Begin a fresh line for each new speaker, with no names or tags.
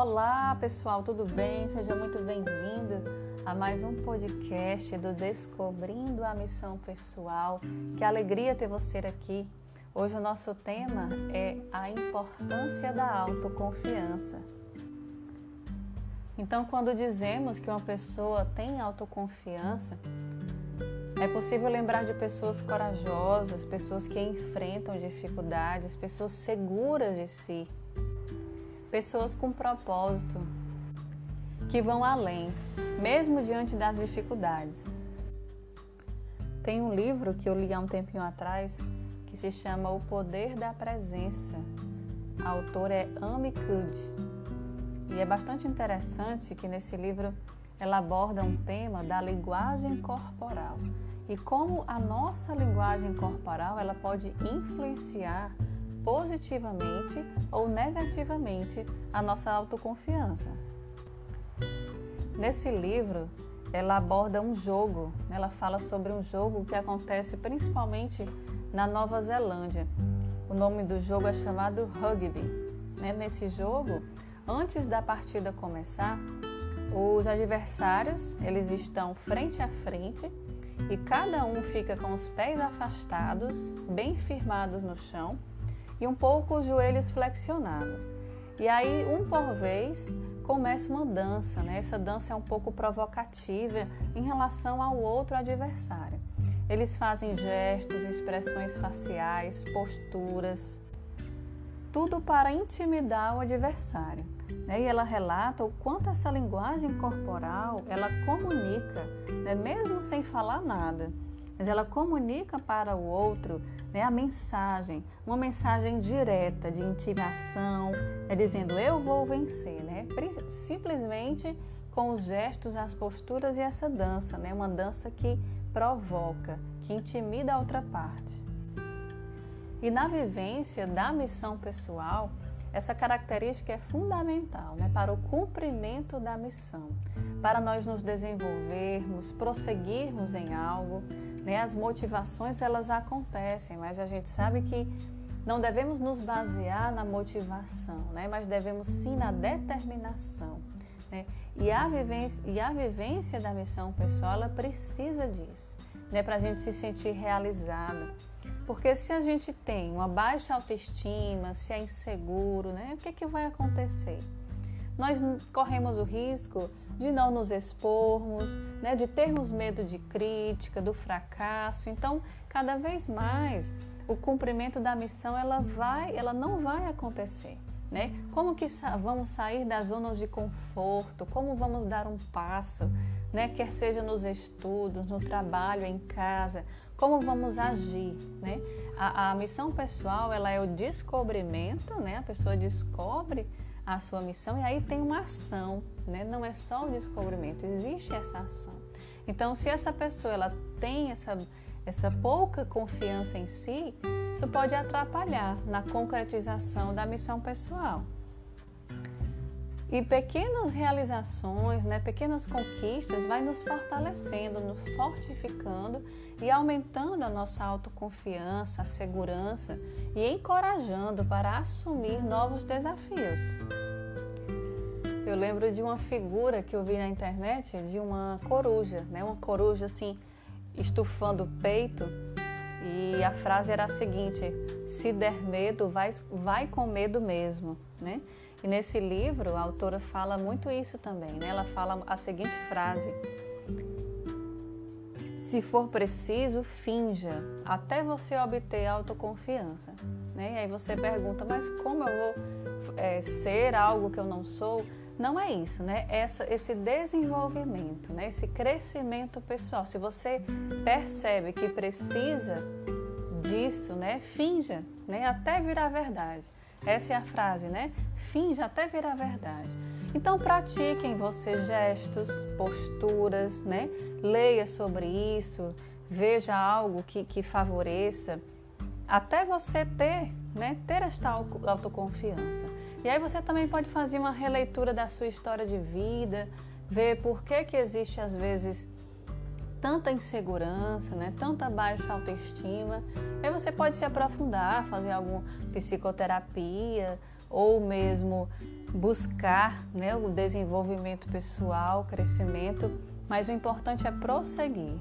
Olá pessoal, tudo bem? Seja muito bem-vindo a mais um podcast do Descobrindo a Missão Pessoal. Que alegria ter você aqui. Hoje o nosso tema é a importância da autoconfiança. Então, quando dizemos que uma pessoa tem autoconfiança, é possível lembrar de pessoas corajosas, pessoas que enfrentam dificuldades, pessoas seguras de si, pessoas com propósito, que vão além, mesmo diante das dificuldades. Tem um livro que eu li há um tempinho atrás que se chama O Poder da Presença. A autora é Amy Cuddy. E é bastante interessante que nesse livro ela aborda um tema da linguagem corporal e como a nossa linguagem corporal ela pode influenciar positivamente ou negativamente a nossa autoconfiança. Nesse livro, ela aborda um jogo, ela fala sobre um jogo que acontece principalmente na Nova Zelândia. O nome do jogo é chamado rugby. Né? Nesse jogo, antes da partida começar, os adversários eles estão frente a frente e cada um fica com os pés afastados, bem firmados no chão e um pouco os joelhos flexionados. E aí, um por vez, começa uma dança, né? Essa dança é um pouco provocativa em relação ao outro adversário. Eles fazem gestos, expressões faciais, posturas, tudo para intimidar o adversário. Né? E ela relata o quanto essa linguagem corporal ela comunica, né? mesmo sem falar nada, mas ela comunica para o outro né, a mensagem, uma mensagem direta de intimidação, é dizendo eu vou vencer, né? simplesmente com os gestos, as posturas e essa dança, né? uma dança que provoca, que intimida a outra parte. E na vivência da missão pessoal, essa característica é fundamental né, para o cumprimento da missão, para nós nos desenvolvermos, prosseguirmos em algo. Né, as motivações elas acontecem, mas a gente sabe que não devemos nos basear na motivação, né, mas devemos sim na determinação. Né? E, a vivência, e a vivência da missão pessoal ela precisa disso, né, para a gente se sentir realizado. Porque se a gente tem uma baixa autoestima, se é inseguro, né, o que, que vai acontecer? Nós corremos o risco de não nos expormos, né, de termos medo de crítica, do fracasso. Então, cada vez mais, o cumprimento da missão ela vai, ela não vai acontecer. Né? Como que vamos sair das zonas de conforto? Como vamos dar um passo, né? quer seja nos estudos, no trabalho, em casa? Como vamos agir? Né? A, a missão pessoal ela é o descobrimento, né? a pessoa descobre a sua missão e aí tem uma ação, né? não é só o descobrimento, existe essa ação. Então, se essa pessoa ela tem essa, essa pouca confiança em si, isso pode atrapalhar na concretização da missão pessoal. E pequenas realizações, né, pequenas conquistas vai nos fortalecendo, nos fortificando e aumentando a nossa autoconfiança, a segurança e encorajando para assumir novos desafios. Eu lembro de uma figura que eu vi na internet de uma coruja, né, uma coruja assim estufando o peito e a frase era a seguinte: se der medo, vai, vai com medo mesmo, né? E nesse livro a autora fala muito isso também, né? Ela fala a seguinte frase: se for preciso, finja, até você obter autoconfiança. Né? E aí você pergunta, mas como eu vou é, ser algo que eu não sou? Não é isso, né? Essa, esse desenvolvimento, né? esse crescimento pessoal. Se você percebe que precisa disso, né? Finja, né? Até virar verdade. Essa é a frase, né? Finja até virar verdade. Então pratiquem você gestos, posturas, né? Leia sobre isso, veja algo que, que favoreça, até você ter, né? Ter esta autoconfiança. E aí você também pode fazer uma releitura da sua história de vida, ver por que, que existe às vezes tanta insegurança, né? tanta baixa autoestima. Aí você pode se aprofundar, fazer alguma psicoterapia, ou mesmo buscar né, o desenvolvimento pessoal, crescimento, mas o importante é prosseguir.